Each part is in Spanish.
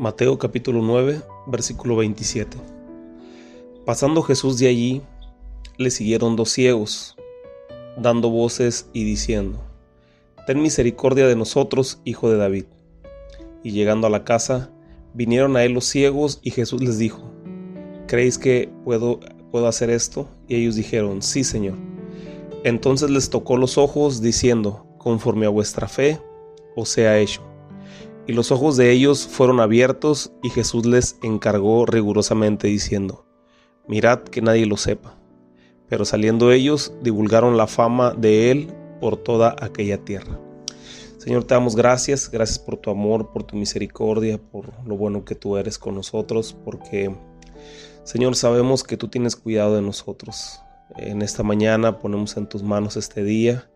Mateo capítulo 9, versículo 27. Pasando Jesús de allí, le siguieron dos ciegos, dando voces y diciendo, Ten misericordia de nosotros, hijo de David. Y llegando a la casa, vinieron a él los ciegos y Jesús les dijo, ¿Creéis que puedo, puedo hacer esto? Y ellos dijeron, Sí, Señor. Entonces les tocó los ojos, diciendo, Conforme a vuestra fe, os sea hecho y los ojos de ellos fueron abiertos y Jesús les encargó rigurosamente diciendo, Mirad que nadie lo sepa. Pero saliendo ellos, divulgaron la fama de él por toda aquella tierra. Señor, te damos gracias, gracias por tu amor, por tu misericordia, por lo bueno que tú eres con nosotros, porque, Señor, sabemos que tú tienes cuidado de nosotros. En esta mañana ponemos en tus manos este día,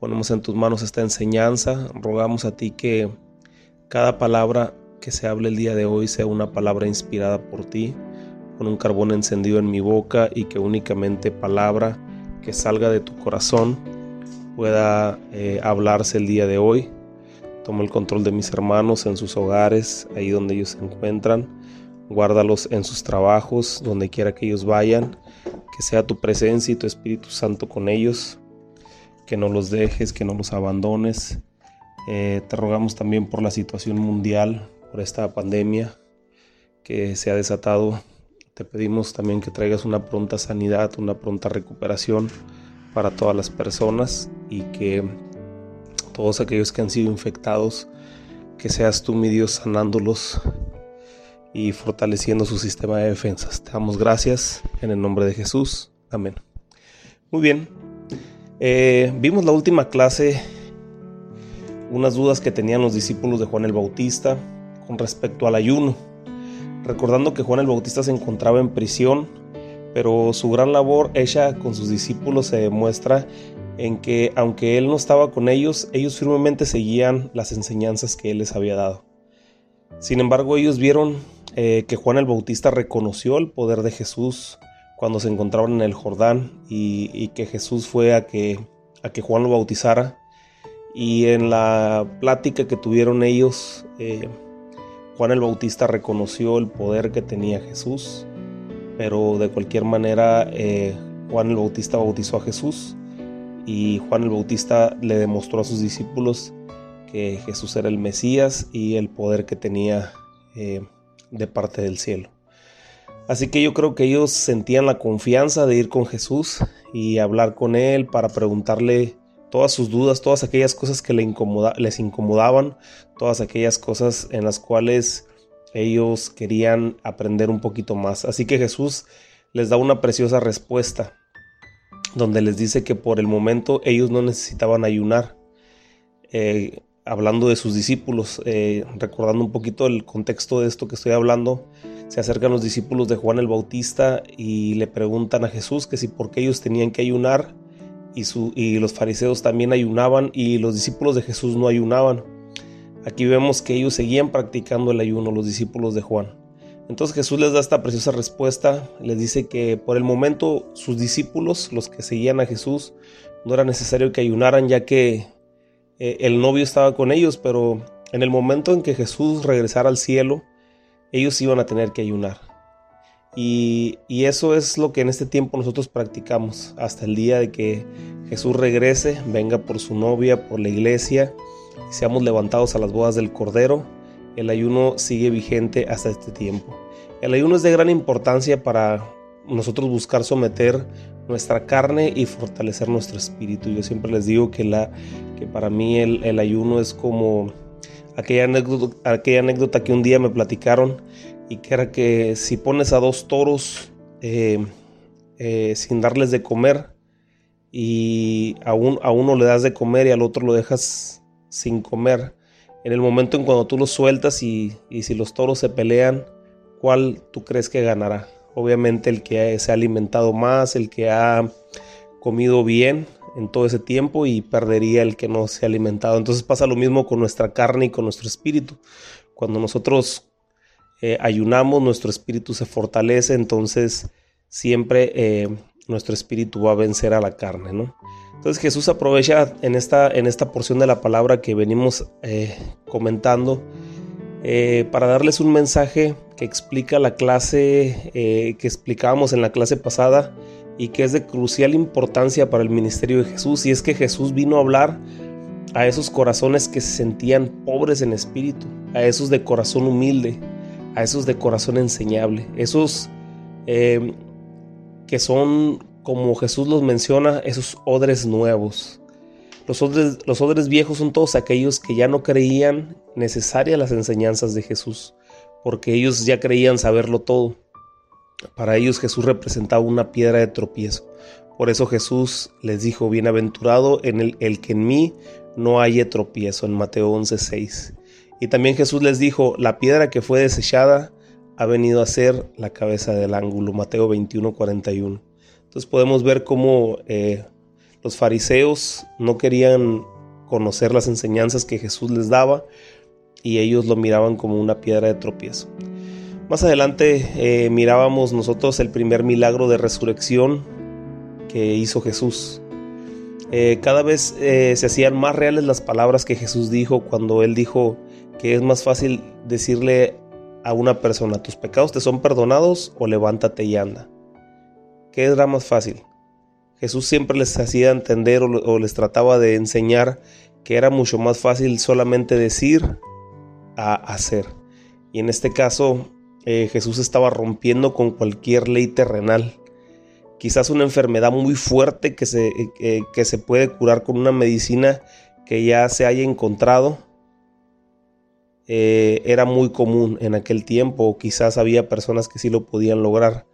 ponemos en tus manos esta enseñanza, rogamos a ti que cada palabra que se hable el día de hoy sea una palabra inspirada por ti, con un carbón encendido en mi boca y que únicamente palabra que salga de tu corazón pueda eh, hablarse el día de hoy. Toma el control de mis hermanos en sus hogares, ahí donde ellos se encuentran. Guárdalos en sus trabajos, donde quiera que ellos vayan. Que sea tu presencia y tu Espíritu Santo con ellos. Que no los dejes, que no los abandones eh, te rogamos también por la situación mundial, por esta pandemia que se ha desatado. Te pedimos también que traigas una pronta sanidad, una pronta recuperación para todas las personas y que todos aquellos que han sido infectados, que seas tú, mi Dios, sanándolos y fortaleciendo su sistema de defensas. Te damos gracias en el nombre de Jesús. Amén. Muy bien. Eh, vimos la última clase unas dudas que tenían los discípulos de Juan el Bautista con respecto al ayuno, recordando que Juan el Bautista se encontraba en prisión, pero su gran labor hecha con sus discípulos se demuestra en que aunque él no estaba con ellos, ellos firmemente seguían las enseñanzas que él les había dado. Sin embargo, ellos vieron eh, que Juan el Bautista reconoció el poder de Jesús cuando se encontraban en el Jordán y, que Jesús fue a que, a que Juan lo bautizara y en la plática que tuvieron ellos, eh, Juan el Bautista reconoció el poder que tenía Jesús, pero de cualquier manera eh, Juan el Bautista bautizó a Jesús y Juan el Bautista le demostró a sus discípulos que Jesús era el Mesías y el poder que tenía eh, de parte del cielo. Así que yo creo que ellos sentían la confianza de ir con Jesús y hablar con Él para preguntarle todas sus dudas, todas aquellas cosas que les incomodaban, todas aquellas cosas en las cuales ellos querían aprender un poquito más. Así que Jesús les da una preciosa respuesta, donde les dice que por el momento ellos no necesitaban ayunar. Eh, hablando de sus discípulos, eh, recordando un poquito el contexto de esto que estoy hablando, se acercan los discípulos de Juan el Bautista y le preguntan a Jesús que si por qué ellos tenían que ayunar y, los fariseos también ayunaban y los discípulos de Jesús no ayunaban. Aquí vemos que ellos seguían practicando el ayuno, los discípulos de Juan. Entonces Jesús les da esta preciosa respuesta, les dice que por el momento sus discípulos, los que seguían a Jesús, no era necesario que ayunaran ya que eh, el novio estaba con ellos, pero en el momento en que Jesús regresara al cielo, ellos iban a tener que ayunar. Y, eso es lo que en este tiempo nosotros practicamos hasta el día de que Jesús regrese, venga por su novia, por la iglesia, y seamos levantados a las bodas del Cordero. El ayuno sigue vigente hasta este tiempo. El ayuno es de gran importancia para nosotros buscar someter nuestra carne y fortalecer nuestro espíritu. Yo siempre les digo que, la, que para mí el, ayuno es como aquella anécdota que un día me platicaron y que era que si pones a dos toros eh, eh, sin darles de comer y a, a, uno le das de comer y al otro lo dejas sin comer, en el momento en cuando tú los sueltas y, y si los toros se pelean, ¿cuál tú crees que ganará? Obviamente el que se ha alimentado más, el que ha comido bien en todo ese tiempo y perdería el que no se ha alimentado. Entonces pasa lo mismo con nuestra carne y con nuestro espíritu. Cuando nosotros eh, ayunamos, nuestro espíritu se fortalece, entonces siempre eh, nuestro espíritu va a vencer a la carne, ¿no? Entonces Jesús aprovecha en esta, en esta porción de la palabra que venimos eh, comentando, para darles un mensaje que explica la clase que explicábamos en la clase pasada y que es de crucial importancia para el ministerio de Jesús. Y es que Jesús vino a hablar a esos corazones que se sentían pobres en espíritu, a esos de corazón humilde, a esos de corazón enseñable, esos eh, que son, como Jesús los menciona, esos odres nuevos. Los odres, los viejos son todos aquellos que ya no creían necesarias las enseñanzas de Jesús, porque ellos ya creían saberlo todo. Para ellos Jesús representaba una piedra de tropiezo. Por eso Jesús les dijo, bienaventurado en el, el que en mí no haya tropiezo, en Mateo 11:6. Y también Jesús les dijo, la piedra que fue desechada ha venido a ser la cabeza del ángulo, Mateo 21:41. Entonces podemos ver cómo eh, los fariseos no querían conocer las enseñanzas que Jesús les daba y ellos lo miraban como una piedra de tropiezo. Más adelante eh, mirábamos nosotros el primer milagro de resurrección que hizo Jesús. Eh, cada vez se hacían más reales las palabras que Jesús dijo cuando él dijo que es más fácil decirle a una persona, tus pecados te son perdonados o levántate y anda. ¿Qué era más fácil? Jesús siempre les hacía entender o, les trataba de enseñar que era mucho más fácil solamente decir a hacer. Y en este caso eh, Jesús estaba rompiendo con cualquier ley terrenal. Quizás una enfermedad muy fuerte que se, eh, que se puede curar con una medicina que ya se haya encontrado. Eh, era muy común en aquel tiempo, quizás había personas que sí lo podían lograr.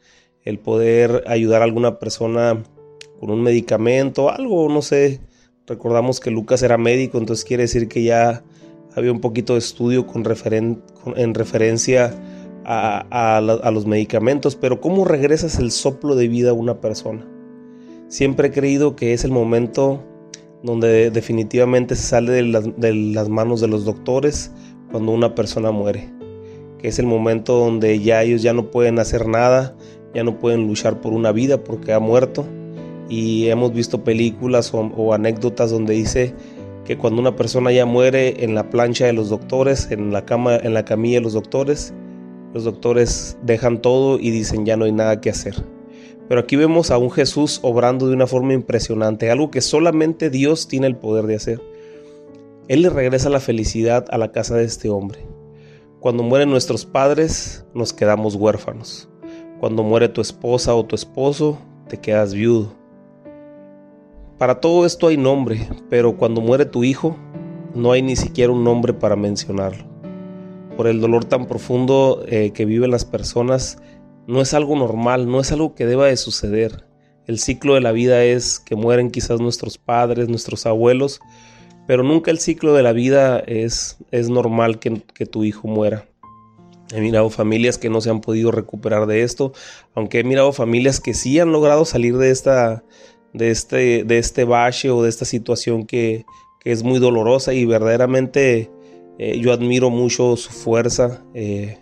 El poder ayudar a alguna persona con un medicamento, algo, no sé. Recordamos que Lucas era médico, entonces quiere decir que ya había un poquito de estudio en referencia a, los medicamentos, pero ¿cómo regresas el soplo de vida a una persona? Siempre he creído que es el momento donde definitivamente se sale de las manos de los doctores cuando una persona muere, que es el momento donde ya ellos ya no pueden hacer nada, ya no pueden luchar por una vida porque ha muerto y hemos visto películas o, anécdotas donde dice que cuando una persona ya muere en la plancha de los doctores, en la cama, en la camilla de los doctores, los doctores dejan todo y dicen ya no hay nada que hacer. Pero aquí vemos a un Jesús obrando de una forma impresionante, algo que solamente Dios tiene el poder de hacer. Él le regresa la felicidad a la casa de este hombre. Cuando mueren nuestros padres, nos quedamos huérfanos. Cuando muere tu esposa o tu esposo, te quedas viudo. Para todo esto hay nombre, pero cuando muere tu hijo, no hay ni siquiera un nombre para mencionarlo. Por el dolor tan profundo eh, que viven las personas, no es algo normal, no es algo que deba de suceder. El ciclo de la vida es que mueren quizás nuestros padres, nuestros abuelos, pero nunca el ciclo de la vida es, es normal que, que tu hijo muera. He mirado familias que no se han podido recuperar de esto, aunque he mirado familias que sí han logrado salir de esta, de este, de este o de esta situación que, es muy dolorosa y verdaderamente eh, yo admiro mucho su fuerza, eh,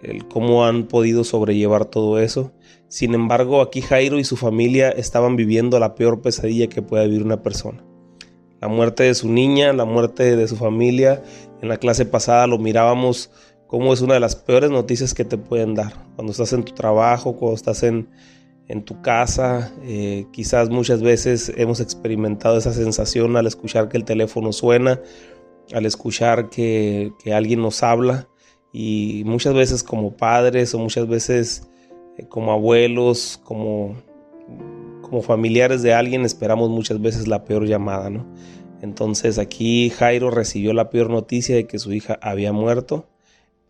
el cómo han podido sobrellevar todo eso. Sin embargo, aquí Jairo y su familia estaban viviendo la peor pesadilla que puede vivir una persona. La muerte de su niña, la muerte de su familia. En la clase pasada lo mirábamos como es una de las peores noticias que te pueden dar. Cuando estás en tu trabajo, cuando estás en, en tu casa. Eh, quizás muchas veces hemos experimentado esa sensación al escuchar que el teléfono suena, al escuchar que, alguien nos habla y muchas veces como padres o muchas veces eh, como abuelos, como, como familiares de alguien esperamos muchas veces la peor llamada, ¿no? Entonces aquí Jairo recibió la peor noticia de que su hija había muerto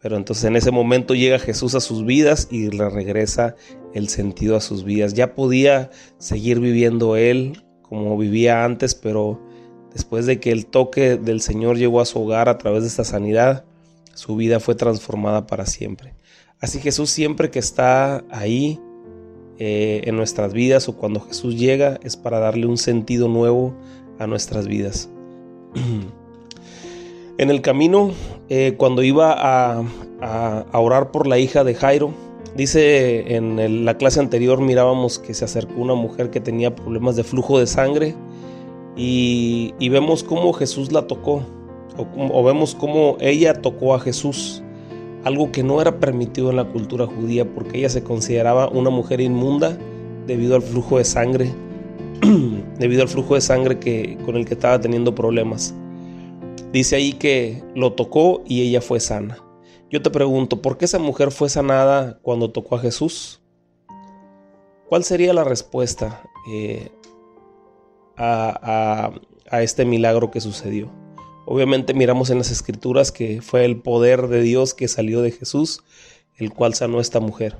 pero entonces en ese momento llega Jesús a sus vidas y le regresa el sentido a sus vidas. Ya podía seguir viviendo él como vivía antes, pero después de que el toque del Señor llegó a su hogar a través de esta sanidad, su vida fue transformada para siempre. Así Jesús siempre que está ahí eh, en nuestras vidas o cuando Jesús llega es para darle un sentido nuevo a nuestras vidas. En el camino, eh, cuando iba a, orar por la hija de Jairo, dice en la clase anterior mirábamos que se acercó una mujer que tenía problemas de flujo de sangre y, vemos cómo Jesús la tocó. o, vemos cómo ella tocó a Jesús, algo que no era permitido en la cultura judía porque ella se consideraba una mujer inmunda debido al flujo de sangre, debido al flujo de sangre que, con el que estaba teniendo problemas. Dice ahí que lo tocó y ella fue sana. Yo te pregunto, ¿por qué esa mujer fue sanada cuando tocó a Jesús? ¿Cuál sería la respuesta eh, a, a este milagro que sucedió? Obviamente miramos en las escrituras que fue el poder de Dios que salió de Jesús, el cual sanó a esta mujer.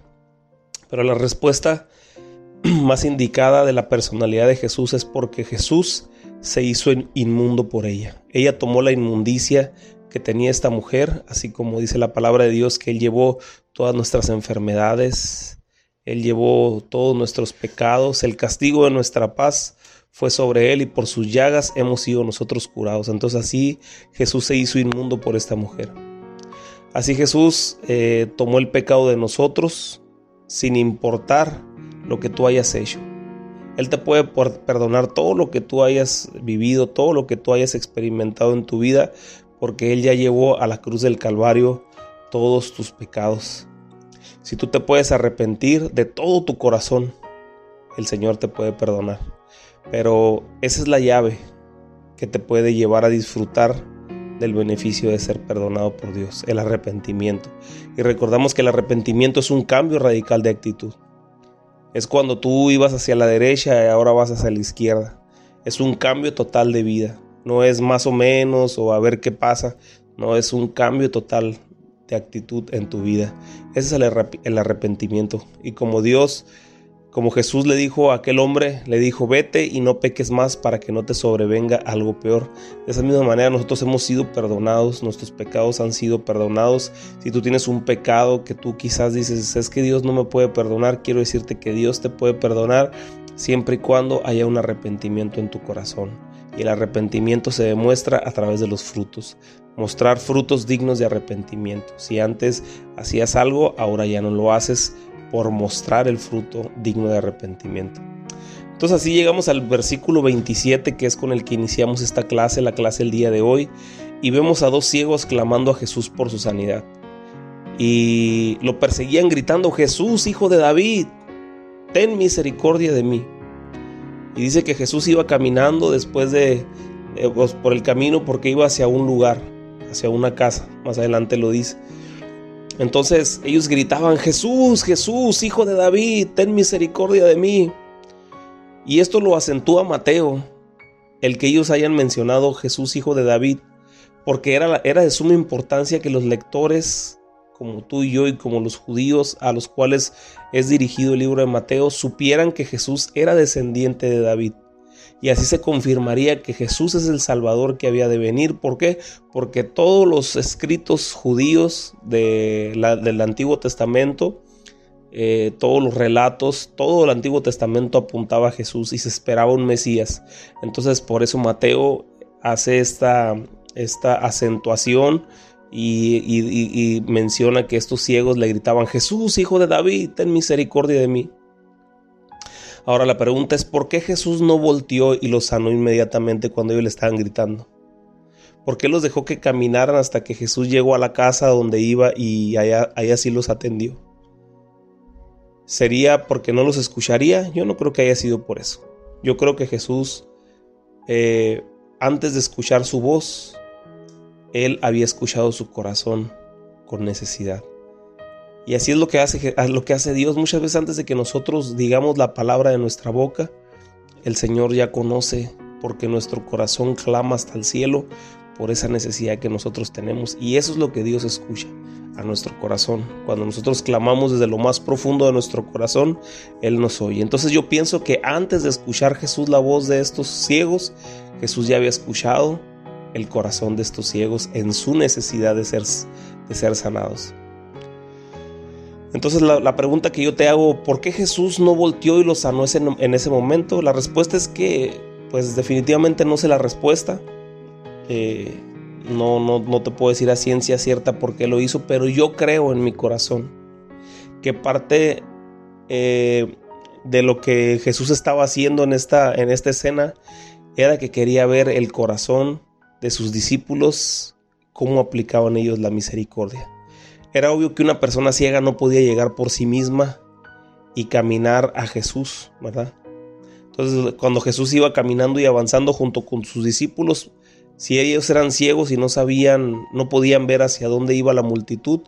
Pero la respuesta más indicada de la personalidad de Jesús es porque Jesús se hizo inmundo por ella. Ella tomó la inmundicia que tenía esta mujer, así como dice la palabra de Dios que Él llevó todas nuestras enfermedades, Él llevó todos nuestros pecados, el castigo de nuestra paz fue sobre Él y por sus llagas hemos sido nosotros curados. Entonces así Jesús se hizo inmundo por esta mujer. Así Jesús eh, tomó el pecado de nosotros sin importar lo que tú hayas hecho. Él te puede perdonar todo lo que tú hayas vivido, todo lo que tú hayas experimentado en tu vida, porque Él ya llevó a la cruz del Calvario todos tus pecados. Si tú te puedes arrepentir de todo tu corazón, el Señor te puede perdonar. Pero esa es la llave que te puede llevar a disfrutar del beneficio de ser perdonado por Dios, el arrepentimiento. Y recordamos que el arrepentimiento es un cambio radical de actitud. Es cuando tú ibas hacia la derecha y ahora vas hacia la izquierda. Es un cambio total de vida no es más o menos o a ver qué pasa, no es un cambio total de actitud en tu vida. Ese es el, arrepentimiento. Y como Dios, como Jesús le dijo a aquel hombre, le dijo, vete y no peques más para que no te sobrevenga algo peor. De esa misma manera nosotros hemos sido perdonados, nuestros pecados han sido perdonados. Si tú tienes un pecado que tú quizás dices, es que Dios no me puede perdonar, quiero decirte que Dios te puede perdonar siempre y cuando haya un arrepentimiento en tu corazón y el arrepentimiento se demuestra a través de los frutos. Mostrar frutos dignos de arrepentimiento. Si antes hacías algo, ahora ya no lo haces por mostrar el fruto digno de arrepentimiento. Entonces así llegamos al versículo 27 que es con el que iniciamos esta clase, la clase el día de hoy, y vemos a dos ciegos clamando a Jesús por su sanidad. Y lo perseguían gritando, Jesús, hijo de David, ten misericordia de mí. Y dice que Jesús iba caminando después de, pues, por el camino porque iba hacia un lugar, hacia una casa. Más adelante lo dice. Entonces ellos gritaban, Jesús, Jesús, hijo de David, ten misericordia de mí. Y esto lo acentúa Mateo, el que ellos hayan mencionado Jesús, hijo de David, porque era, era de suma importancia que los lectores como tú y yo y como los judíos a los cuales es dirigido el libro de Mateo supieran que Jesús era descendiente de David. Y así se confirmaría que Jesús es el Salvador que había de venir. ¿Por qué? Porque todos los escritos judíos del Antiguo Testamento, eh, todos los relatos, todo el Antiguo Testamento apuntaba a Jesús y se esperaba un Mesías. Entonces por eso Mateo hace esta, esta acentuación y, menciona que estos ciegos le gritaban, Jesús, hijo de David, ten misericordia de mí. Ahora la pregunta es, ¿por qué Jesús no volteó y los sanó inmediatamente cuando ellos le estaban gritando? ¿Por qué los dejó que caminaran hasta que Jesús llegó a la casa donde iba y allá, sí los atendió? ¿Sería porque no los escucharía? Yo no creo que haya sido por eso. Yo creo que Jesús, eh, antes de escuchar su voz, él había escuchado su corazón con necesidad. Y así es lo que hace, lo que hace Dios muchas veces antes de que nosotros digamos la palabra de nuestra boca. El Señor ya conoce porque nuestro corazón clama hasta el cielo por esa necesidad que nosotros tenemos. Y eso es lo que Dios escucha a nuestro corazón. Cuando nosotros clamamos desde lo más profundo de nuestro corazón, Él nos oye. Entonces yo pienso que antes de escuchar Jesús la voz de estos ciegos, Jesús ya había escuchado el corazón de estos ciegos en su necesidad de ser, de ser sanados. Entonces la, pregunta que yo te hago, ¿por qué Jesús no volteó y los sanó en ese momento? La respuesta es que, pues definitivamente no sé la respuesta. Eh, no, no, no, te puedo decir a ciencia cierta por qué lo hizo, pero yo creo en mi corazón que parte eh, de lo que Jesús estaba haciendo en esta, en esta escena era que quería ver el corazón de sus discípulos cómo aplicaban ellos la misericordia. Era obvio que una persona ciega no podía llegar por sí misma y caminar a Jesús, ¿verdad? Entonces, cuando Jesús iba caminando y avanzando junto con sus discípulos, si ellos eran ciegos y no sabían, no podían ver hacia dónde iba la multitud,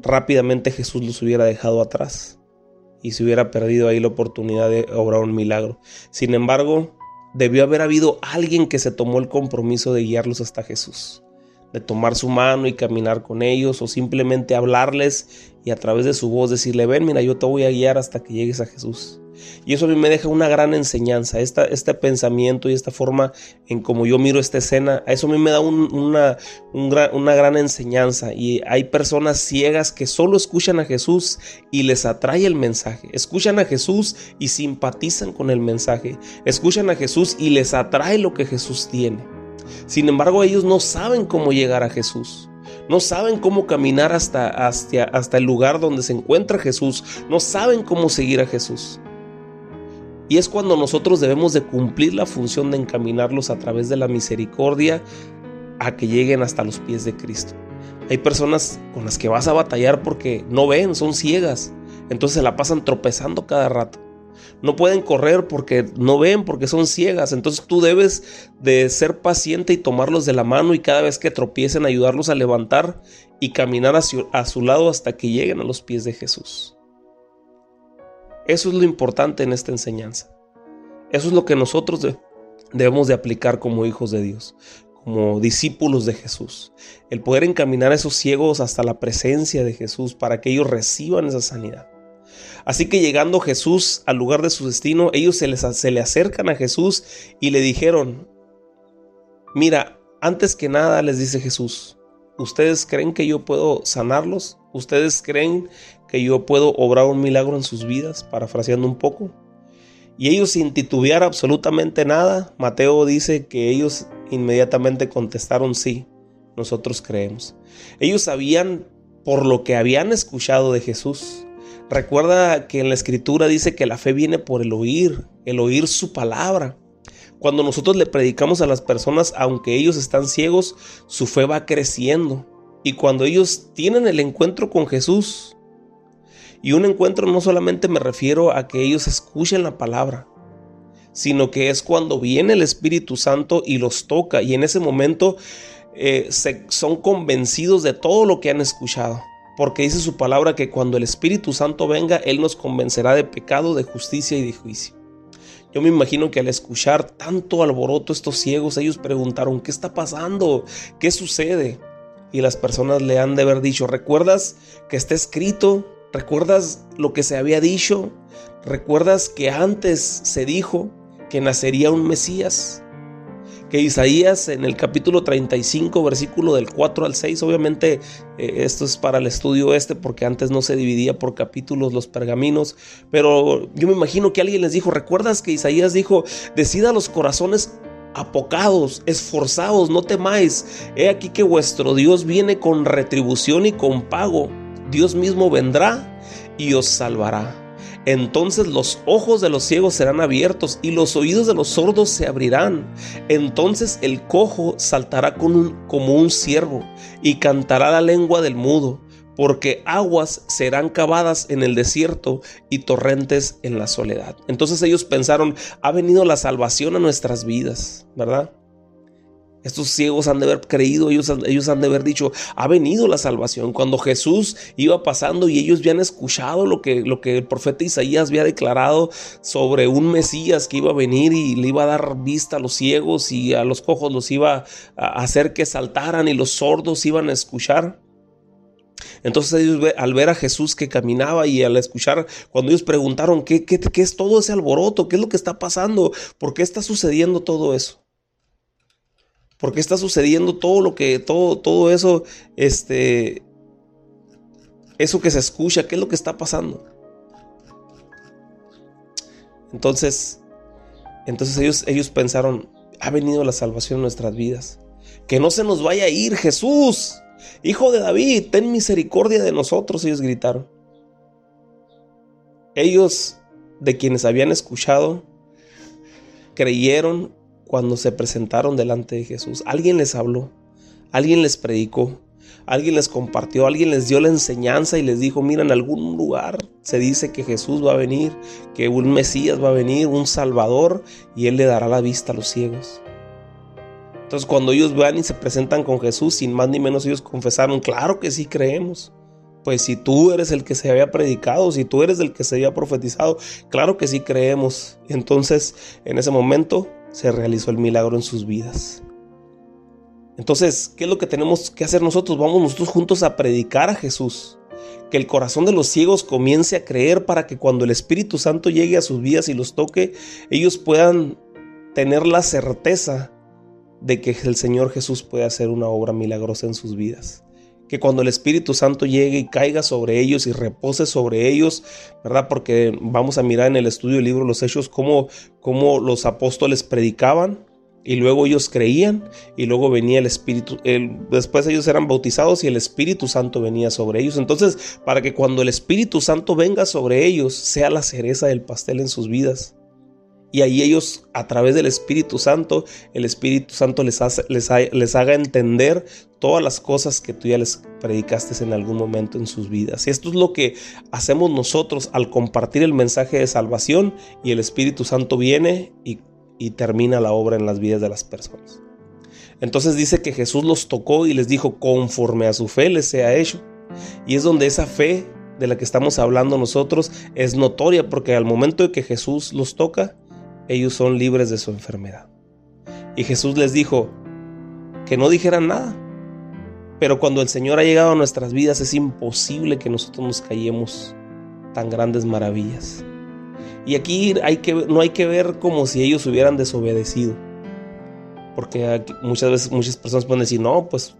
rápidamente Jesús los hubiera dejado atrás y se hubiera perdido ahí la oportunidad de obrar un milagro. Sin embargo, debió haber habido alguien que se tomó el compromiso de guiarlos hasta Jesús, de tomar su mano y caminar con ellos o simplemente hablarles y a través de su voz decirle, ven, mira, yo te voy a guiar hasta que llegues a Jesús. Y eso a mí me deja una gran enseñanza, este pensamiento y esta forma en como yo miro esta escena, eso a mí me da una, una gran enseñanza. Y hay personas ciegas que solo escuchan a Jesús y les atrae el mensaje. Escuchan a Jesús y simpatizan con el mensaje. Escuchan a Jesús y les atrae lo que Jesús tiene. Sin embargo, ellos no saben cómo llegar a Jesús. No saben cómo caminar hasta, hasta, el lugar donde se encuentra Jesús. No saben cómo seguir a Jesús. Y es cuando nosotros debemos de cumplir la función de encaminarlos a través de la misericordia a que lleguen hasta los pies de Cristo. Hay personas con las que vas a batallar porque no ven, son ciegas. Entonces se la pasan tropezando cada rato. No pueden correr porque no ven, porque son ciegas. Entonces tú debes de ser paciente y tomarlos de la mano y cada vez que tropiecen ayudarlos a levantar y caminar a su lado hasta que lleguen a los pies de Jesús. Eso es lo importante en esta enseñanza. Eso es lo que nosotros debemos de aplicar como hijos de Dios, como discípulos de Jesús. El poder encaminar a esos ciegos hasta la presencia de Jesús para que ellos reciban esa sanidad. Así que llegando Jesús al lugar de su destino, ellos se, les, se le acercan a Jesús y le dijeron, mira, antes que nada les dice Jesús, ¿ustedes creen que yo puedo sanarlos? ¿Ustedes creen que yo puedo obrar un milagro en sus vidas? Parafraseando un poco. Y ellos sin titubear absolutamente nada, Mateo dice que ellos inmediatamente contestaron sí, nosotros creemos. Ellos sabían por lo que habían escuchado de Jesús. Recuerda que en la escritura dice que la fe viene por el oír, el oír su palabra. Cuando nosotros le predicamos a las personas, aunque ellos están ciegos, su fe va creciendo. Y cuando ellos tienen el encuentro con Jesús, y un encuentro no solamente me refiero a que ellos escuchen la palabra, sino que es cuando viene el Espíritu Santo y los toca y en ese momento eh, son convencidos de todo lo que han escuchado. Porque dice su palabra que cuando el Espíritu Santo venga, Él nos convencerá de pecado, de justicia y de juicio. Yo me imagino que al escuchar tanto alboroto estos ciegos, ellos preguntaron, ¿qué está pasando? ¿Qué sucede? y las personas le han de haber dicho, ¿recuerdas que está escrito? ¿Recuerdas lo que se había dicho? ¿Recuerdas que antes se dijo que nacería un Mesías? Que Isaías en el capítulo 35, versículo del 4 al 6, obviamente eh, esto es para el estudio este porque antes no se dividía por capítulos los pergaminos, pero yo me imagino que alguien les dijo, ¿recuerdas que Isaías dijo, decida los corazones apocados, esforzados, no temáis. He aquí que vuestro Dios viene con retribución y con pago. Dios mismo vendrá y os salvará. Entonces los ojos de los ciegos serán abiertos y los oídos de los sordos se abrirán. Entonces el cojo saltará como un ciervo y cantará la lengua del mudo porque aguas serán cavadas en el desierto y torrentes en la soledad. Entonces ellos pensaron, ha venido la salvación a nuestras vidas, ¿verdad? Estos ciegos han de haber creído, ellos, ellos han de haber dicho, ha venido la salvación. Cuando Jesús iba pasando y ellos habían escuchado lo que, lo que el profeta Isaías había declarado sobre un Mesías que iba a venir y le iba a dar vista a los ciegos y a los cojos los iba a hacer que saltaran y los sordos iban a escuchar. Entonces ellos al ver a Jesús que caminaba y al escuchar, cuando ellos preguntaron, ¿qué, qué, qué es todo ese alboroto? ¿Qué es lo que está pasando? ¿Por qué está sucediendo todo eso? ¿Por qué está sucediendo todo lo que, todo, todo eso, este, eso que se escucha? ¿Qué es lo que está pasando? Entonces, entonces ellos, ellos pensaron, ha venido la salvación en nuestras vidas. Que no se nos vaya a ir Jesús. Hijo de David, ten misericordia de nosotros, ellos gritaron. Ellos, de quienes habían escuchado, creyeron cuando se presentaron delante de Jesús. Alguien les habló, alguien les predicó, alguien les compartió, alguien les dio la enseñanza y les dijo, mira, en algún lugar se dice que Jesús va a venir, que un Mesías va a venir, un Salvador, y Él le dará la vista a los ciegos. Entonces cuando ellos van y se presentan con Jesús, sin más ni menos ellos confesaron, claro que sí creemos. Pues si tú eres el que se había predicado, si tú eres el que se había profetizado, claro que sí creemos. Entonces en ese momento se realizó el milagro en sus vidas. Entonces, ¿qué es lo que tenemos que hacer nosotros? Vamos nosotros juntos a predicar a Jesús. Que el corazón de los ciegos comience a creer para que cuando el Espíritu Santo llegue a sus vidas y los toque, ellos puedan tener la certeza de que el Señor Jesús puede hacer una obra milagrosa en sus vidas. Que cuando el Espíritu Santo llegue y caiga sobre ellos y repose sobre ellos, ¿verdad? Porque vamos a mirar en el estudio del libro los Hechos cómo, cómo los apóstoles predicaban, y luego ellos creían y luego venía el Espíritu, después ellos eran bautizados y el Espíritu Santo venía sobre ellos. Entonces, para que cuando el Espíritu Santo venga sobre ellos, sea la cereza del pastel en sus vidas. Y ahí ellos, a través del Espíritu Santo, el Espíritu Santo les, les, les, haga entender todas las cosas que tú ya les predicaste en algún momento en sus vidas. Y esto es lo que hacemos nosotros al compartir el mensaje de salvación y el Espíritu Santo viene y termina la obra en las vidas de las personas. Entonces dice que Jesús los tocó y les dijo, conforme a su fe les sea hecho. Y es donde esa fe de la que estamos hablando nosotros es notoria porque al momento de que Jesús los toca, ellos son libres de su enfermedad. Y Jesús les dijo que no dijeran nada. Pero cuando el Señor ha llegado a nuestras vidas es imposible que nosotros nos callemos tan grandes maravillas. Y aquí hay que, no hay que ver como si ellos hubieran desobedecido. Porque muchas veces muchas personas pueden decir, no, pues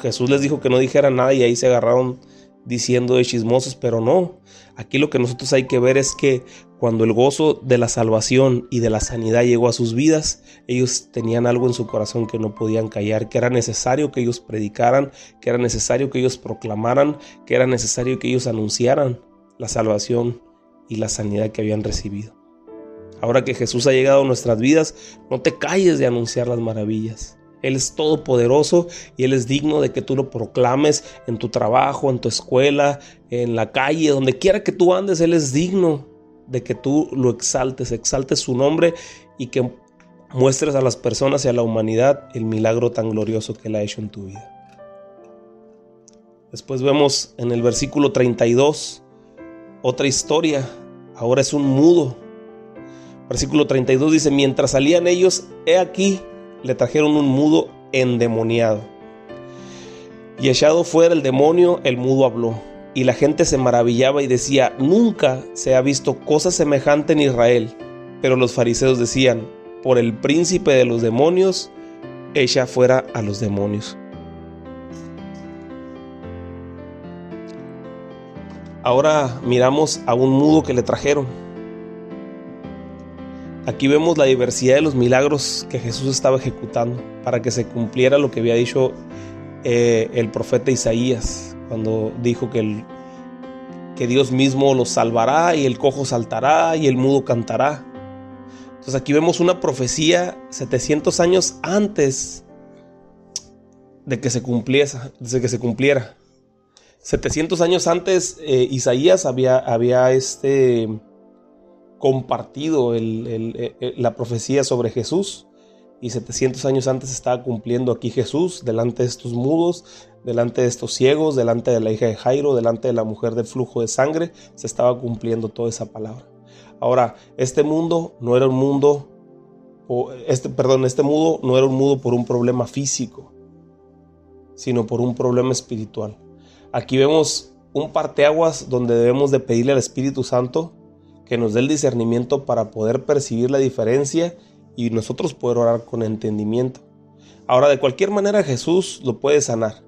Jesús les dijo que no dijera nada y ahí se agarraron diciendo de chismosos, pero no. Aquí lo que nosotros hay que ver es que cuando el gozo de la salvación y de la sanidad llegó a sus vidas, ellos tenían algo en su corazón que no podían callar, que era necesario que ellos predicaran, que era necesario que ellos proclamaran, que era necesario que ellos anunciaran la salvación y la sanidad que habían recibido. Ahora que Jesús ha llegado a nuestras vidas, no te calles de anunciar las maravillas. Él es todopoderoso y Él es digno de que tú lo proclames en tu trabajo, en tu escuela, en la calle, donde quiera que tú andes, Él es digno de que tú lo exaltes, exaltes su nombre y que muestres a las personas y a la humanidad el milagro tan glorioso que Él ha hecho en tu vida. Después vemos en el versículo 32 otra historia, ahora es un mudo. Versículo 32 dice, mientras salían ellos, he aquí, le trajeron un mudo endemoniado. Y echado fuera el demonio, el mudo habló. Y la gente se maravillaba y decía, nunca se ha visto cosa semejante en Israel. Pero los fariseos decían, por el príncipe de los demonios, echa fuera a los demonios. Ahora miramos a un mudo que le trajeron. Aquí vemos la diversidad de los milagros que Jesús estaba ejecutando para que se cumpliera lo que había dicho eh, el profeta Isaías cuando dijo que, que Dios mismo los salvará y el cojo saltará y el mudo cantará. Entonces aquí vemos una profecía 700 años antes de que se de que se cumpliera. 700 años antes, eh, Isaías había, había este, compartido la profecía sobre Jesús. Y 700 años antes estaba cumpliendo aquí Jesús, delante de estos mudos, delante de estos ciegos, delante de la hija de Jairo, delante de la mujer del flujo de sangre, se estaba cumpliendo toda esa palabra. Ahora, este mundo no era un mundo, este, perdón, este mudo no era un mudo por un problema físico, sino por un problema espiritual. Aquí vemos un parteaguas donde debemos de pedirle al Espíritu Santo que nos dé el discernimiento para poder percibir la diferencia y nosotros poder orar con entendimiento. Ahora, de cualquier manera Jesús lo puede sanar.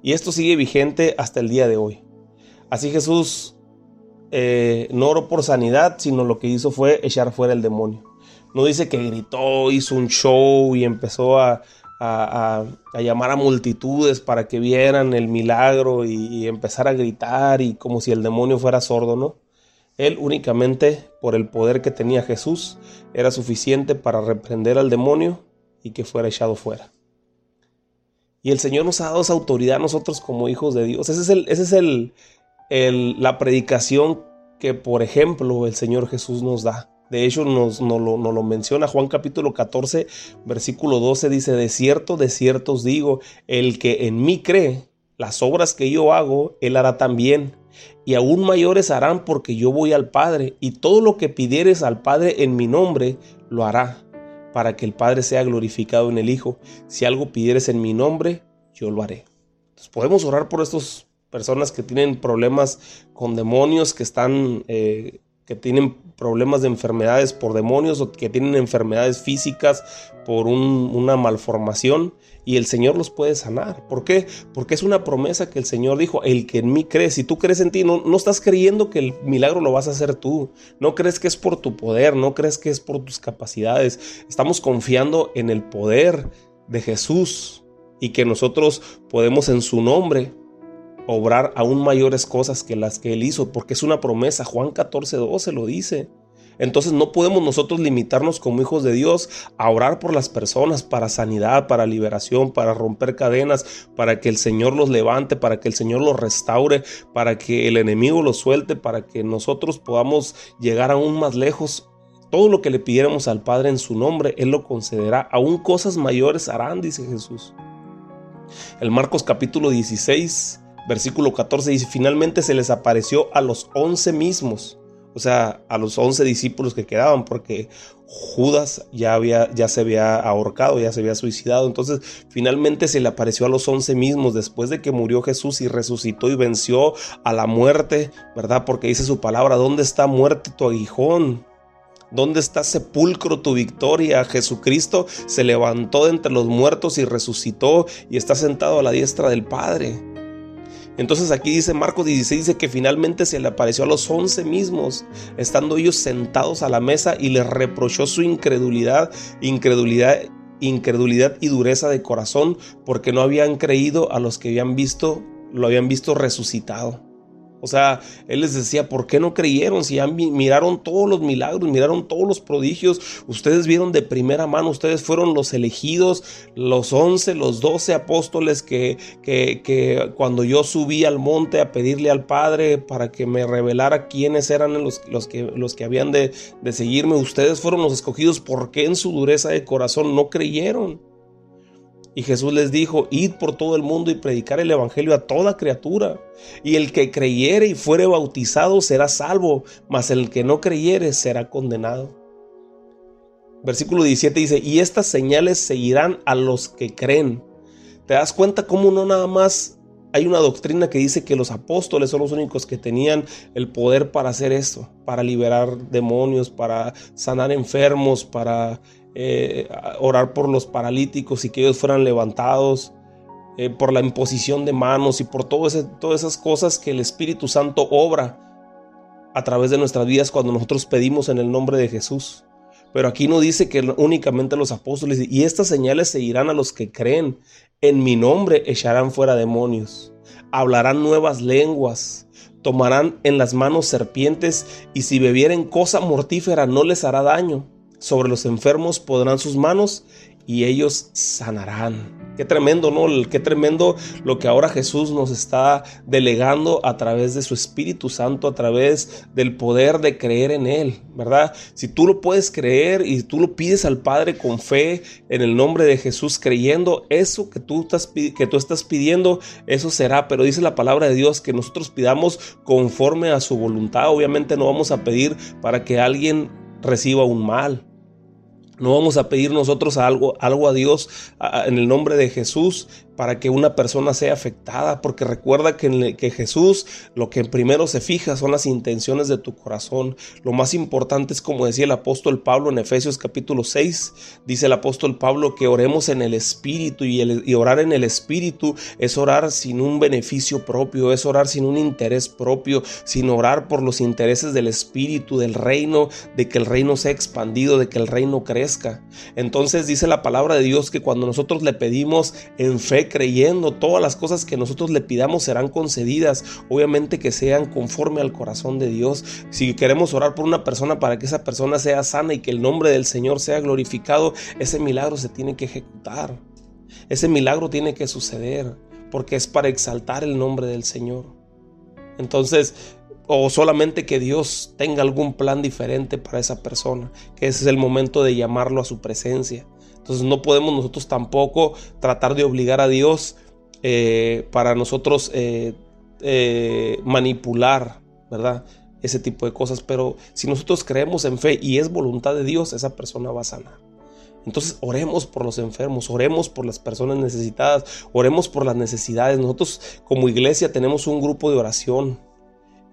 Y esto sigue vigente hasta el día de hoy. Así Jesús eh, no oró por sanidad, sino lo que hizo fue echar fuera el demonio. No dice que gritó, hizo un show y empezó a, a, llamar a multitudes para que vieran el milagro y, empezar a gritar y como si el demonio fuera sordo, ¿no? Él únicamente, por el poder que tenía Jesús, era suficiente para reprender al demonio y que fuera echado fuera. Y el Señor nos ha dado esa autoridad a nosotros como hijos de Dios. Esa es, el, es el, la predicación que, por ejemplo, el Señor Jesús nos da. De hecho, nos, lo, nos, lo, menciona Juan capítulo 14, versículo 12, dice, de cierto, de cierto os digo, el que en mí cree, las obras que yo hago, él hará también. Y aún mayores harán porque yo voy al Padre, y todo lo que pidieres al Padre en mi nombre, lo hará, para que el Padre sea glorificado en el Hijo. Si algo pidieres en mi nombre, yo lo haré. Podemos orar por estas personas que tienen problemas con demonios, que están eh, que tienen problemas de enfermedades por demonios o que tienen enfermedades físicas por una malformación y el Señor los puede sanar. ¿Por qué? Porque es una promesa que el Señor dijo, el que en mí cree, si tú crees en ti, no, no estás creyendo que el milagro lo vas a hacer tú, no crees que es por tu poder, no crees que es por tus capacidades, estamos confiando en el poder de Jesús y que nosotros podemos en su nombre obrar aún mayores cosas que las que Él hizo, porque es una promesa. Juan 14, 12 lo dice. Entonces no podemos nosotros limitarnos como hijos de Dios a orar por las personas para sanidad, para liberación, para romper cadenas, para que el Señor los levante, para que el Señor los restaure, para que el enemigo los suelte, para que nosotros podamos llegar aún más lejos. Todo lo que le pidiéramos al Padre en su nombre, Él lo concederá. Aún cosas mayores harán, dice Jesús. El Marcos capítulo 16 versículo 14 dice, finalmente se les apareció a los once mismos, o sea, a los once discípulos que quedaban, porque Judas ya, había, ya se había ahorcado, ya se había suicidado. Entonces, finalmente se le apareció a los once mismos después de que murió Jesús y resucitó y venció a la muerte, ¿verdad? Porque dice su palabra, ¿dónde está muerte tu aguijón? ¿Dónde está sepulcro tu victoria? Jesucristo se levantó de entre los muertos y resucitó y está sentado a la diestra del Padre. Entonces aquí dice Marcos 16, dice que finalmente se le apareció a los once mismos, estando ellos sentados a la mesa y les reprochó su incredulidad, incredulidad, incredulidad y dureza de corazón, porque no habían creído a los que habían visto, lo habían visto resucitado. O sea, él les decía, ¿por qué no creyeron? Si ya miraron todos los milagros, miraron todos los prodigios, ustedes vieron de primera mano, ustedes fueron los elegidos, los once, los doce apóstoles que, que, cuando yo subí al monte a pedirle al Padre para que me revelara quiénes eran los, los, que, los que habían de, de seguirme, ustedes fueron los escogidos, ¿por qué en su dureza de corazón no creyeron? Y Jesús les dijo, id por todo el mundo y predicar el Evangelio a toda criatura. Y el que creyere y fuere bautizado será salvo, mas el que no creyere será condenado. Versículo 17 dice, y estas señales seguirán a los que creen. ¿Te das cuenta cómo no nada más hay una doctrina que dice que los apóstoles son los únicos que tenían el poder para hacer esto, para liberar demonios, para sanar enfermos, para eh, orar por los paralíticos y que ellos fueran levantados, eh, por la imposición de manos y por todas esas cosas que el Espíritu Santo obra a través de nuestras vidas cuando nosotros pedimos en el nombre de Jesús. Pero aquí no dice que únicamente los apóstoles, y estas señales seguirán a los que creen. En mi nombre echarán fuera demonios, hablarán nuevas lenguas, tomarán en las manos serpientes, y si bebieren cosa mortífera no les hará daño sobre los enfermos podrán sus manos y ellos sanarán. Qué tremendo, ¿no? Qué tremendo lo que ahora Jesús nos está delegando a través de su Espíritu Santo, a través del poder de creer en Él, ¿verdad? Si tú lo puedes creer y tú lo pides al Padre con fe en el nombre de Jesús, creyendo eso que tú estás, que tú estás pidiendo, eso será. Pero dice la palabra de Dios que nosotros pidamos conforme a su voluntad. Obviamente no vamos a pedir para que alguien reciba un mal. No vamos a pedir nosotros algo, algo a Dios en el nombre de Jesús para que una persona sea afectada, porque recuerda que, Jesús lo que primero se fija son las intenciones de tu corazón. Lo más importante es como decía el apóstol Pablo en Efesios capítulo 6, dice el apóstol Pablo que oremos en el Espíritu y, y orar en el Espíritu es orar sin un beneficio propio, es orar sin un interés propio, sin orar por los intereses del Espíritu, del reino, de que el reino sea expandido, de que el reino crezca. Entonces dice la palabra de Dios que cuando nosotros le pedimos en fe, creyendo. Todas las cosas que nosotros le pidamos serán concedidas. Obviamente que sean conforme al corazón de Dios. Si queremos orar por una persona para que esa persona sea sana y que el nombre del Señor sea glorificado, ese milagro se tiene que ejecutar. Ese milagro tiene que suceder porque es para exaltar el nombre del Señor. Entonces, o solamente que Dios tenga algún plan diferente para esa persona, que ese es el momento de llamarlo a su presencia. Entonces no podemos nosotros tampoco tratar de obligar a Dios eh, para nosotros eh, eh, manipular, ¿verdad? Ese tipo de cosas. Pero si nosotros creemos en fe y es voluntad de Dios, esa persona va a sanar. Entonces oremos por los enfermos, oremos por las personas necesitadas, oremos por las necesidades. Nosotros como iglesia tenemos un grupo de oración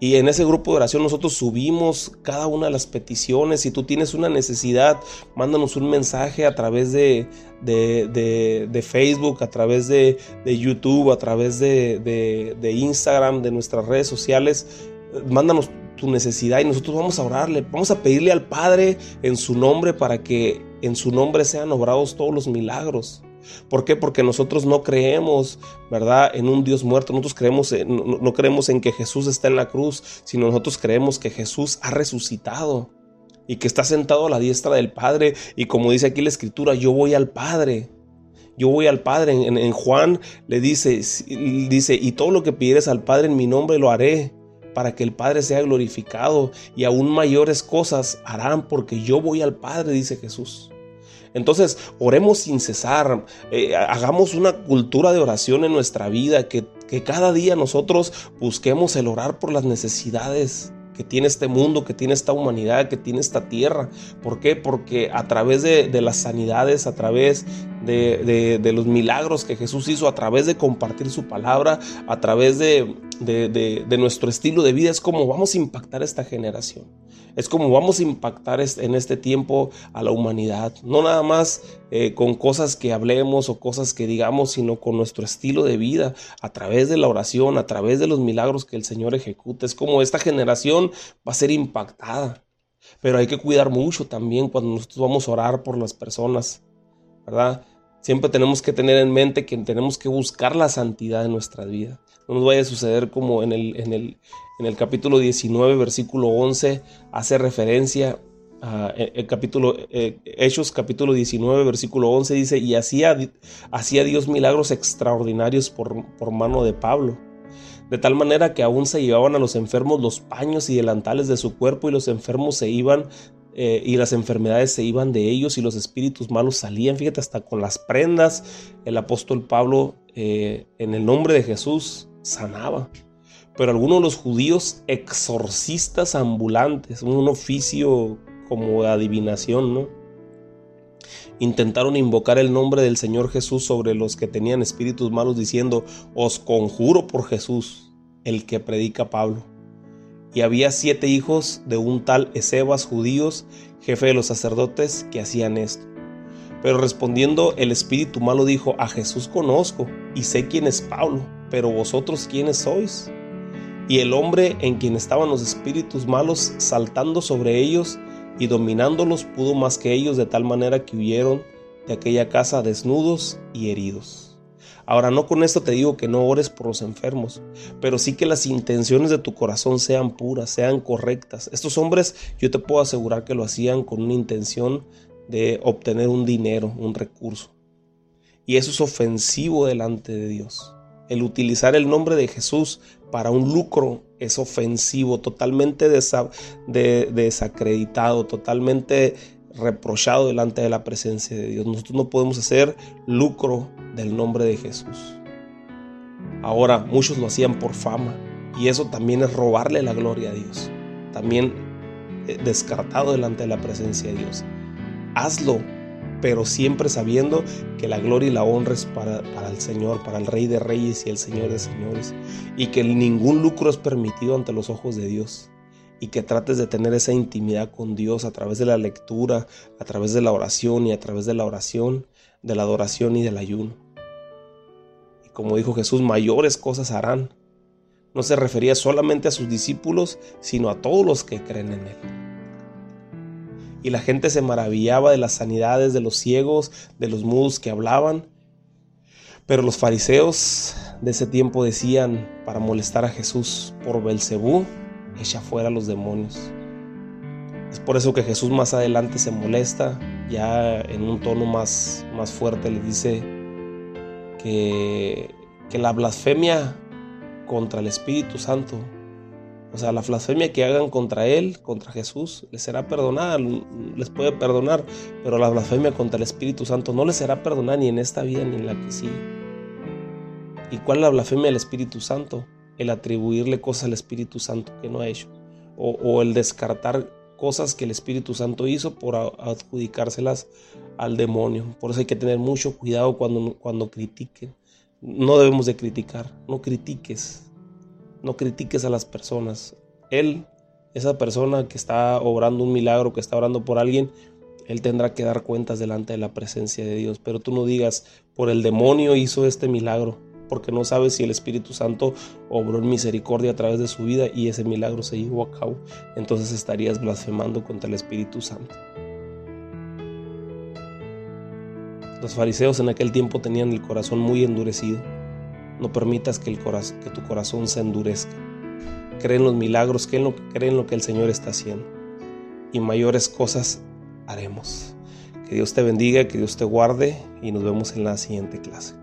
y en ese grupo de oración nosotros subimos cada una de las peticiones. Si tú tienes una necesidad, mándanos un mensaje a través de, de, Facebook, a través de, YouTube, a través de, Instagram, de nuestras redes sociales. Mándanos tu necesidad y nosotros vamos a orarle. Vamos a pedirle al Padre en su nombre para que en su nombre sean obrados todos los milagros. ¿Por qué? Porque nosotros no creemos, ¿verdad?, en un Dios muerto. Nosotros creemos, no, creemos en que Jesús está en la cruz, sino nosotros creemos que Jesús ha resucitado y que está sentado a la diestra del Padre. Y como dice aquí la Escritura, yo voy al Padre. Yo voy al Padre. En, Juan le dice, dice, y todo lo que pidieres al Padre en mi nombre lo haré para que el Padre sea glorificado y aún mayores cosas harán porque yo voy al Padre, dice Jesús. Entonces, oremos sin cesar, eh, hagamos una cultura de oración en nuestra vida, que, cada día nosotros busquemos el orar por las necesidades que tiene este mundo, que tiene esta humanidad, que tiene esta tierra. ¿Por qué? Porque a través de, las sanidades, a través de, de, los milagros que Jesús hizo, a través de compartir su palabra, a través de, nuestro estilo de vida, es como vamos a impactar esta generación. Es como vamos a impactar en este tiempo a la humanidad. No nada más eh, con cosas que hablemos o cosas que digamos, sino con nuestro estilo de vida, a través de la oración, a través de los milagros que el Señor ejecuta. Es como esta generación va a ser impactada. Pero hay que cuidar mucho también cuando nosotros vamos a orar por las personas, ¿verdad? Siempre tenemos que tener en mente que tenemos que buscar la santidad en nuestra vida. No nos vaya a suceder como en el, en el, en el capítulo 19, versículo 11, hace referencia a eh, el capítulo, eh, Hechos capítulo 19, versículo 11, dice, y hacía, hacía Dios milagros extraordinarios por, por mano de Pablo. De tal manera que aún se llevaban a los enfermos los paños y delantales de su cuerpo y los enfermos se iban eh, y las enfermedades se iban de ellos y los espíritus malos salían. Fíjate, hasta con las prendas el apóstol Pablo en el nombre de Jesús sanaba. Pero algunos de los judíos exorcistas ambulantes, un oficio como adivinación, ¿no? Intentaron invocar el nombre del Señor Jesús sobre los que tenían espíritus malos diciendo, os conjuro por Jesús, el que predica Pablo y había siete hijos de un tal Esebas judíos, jefe de los sacerdotes, que hacían esto. Pero respondiendo el espíritu malo dijo, a Jesús conozco y sé quién es Pablo, pero vosotros quiénes sois. Y el hombre en quien estaban los espíritus malos saltando sobre ellos y dominándolos pudo más que ellos de tal manera que huyeron de aquella casa desnudos y heridos. Ahora, no con esto te digo que no ores por los enfermos, pero sí que las intenciones de tu corazón sean puras, sean correctas. Estos hombres yo te puedo asegurar que lo hacían con una intención de obtener un dinero, un recurso. Y eso es ofensivo delante de Dios. El utilizar el nombre de Jesús para un lucro es ofensivo, totalmente desacreditado, totalmente reprochado delante de la presencia de Dios. Nosotros no podemos hacer lucro del nombre de Jesús. Ahora, muchos lo hacían por fama y eso también es robarle la gloria a Dios. También eh, descartado delante de la presencia de Dios. Hazlo, pero siempre sabiendo que la gloria y la honra es para, el Señor, para el Rey de Reyes y el Señor de Señores, y que ningún lucro es permitido ante los ojos de Dios y que trates de tener esa intimidad con Dios a través de la lectura, a través de la oración y a través de la oración, de la adoración y del ayuno. Y como dijo Jesús, mayores cosas harán. No se refería solamente a sus discípulos, sino a todos los que creen en Él. Y la gente se maravillaba de las sanidades de los ciegos, de los mudos que hablaban, Pero los fariseos de ese tiempo decían para molestar a Jesús por Belcebú, echa fuera a los demonios. Es por eso que Jesús más adelante se molesta, ya en un tono más, más fuerte le dice que, que la blasfemia contra el Espíritu Santo o sea, la blasfemia que hagan contra Él, contra Jesús, les será perdonada, les puede perdonar, pero la blasfemia contra el Espíritu Santo no les será perdonada ni en esta vida ni en la que sigue. ¿Y cuál es la blasfemia del Espíritu Santo? El atribuirle cosas al Espíritu Santo que no ha hecho. O, el descartar cosas que el Espíritu Santo hizo por adjudicárselas al demonio. Por eso hay que tener mucho cuidado cuando, cuando critiquen. No debemos de criticar, no critiques, no critiques a las personas. Él, esa persona que está obrando un milagro, que está orando por alguien, él tendrá que dar cuentas delante de la presencia de Dios. Pero tú no digas, por el demonio hizo este milagro, porque no sabes si el Espíritu Santo obró en misericordia a través de su vida y ese milagro se llevó a cabo. Entonces estarías blasfemando contra el Espíritu Santo. Los fariseos en aquel tiempo tenían el corazón muy endurecido no permitas que, el que tu corazón se endurezca. Cree en los milagros, cree en, lo, cree en lo que el Señor está haciendo. Y mayores cosas haremos. Que Dios te bendiga, que Dios te guarde y nos vemos en la siguiente clase.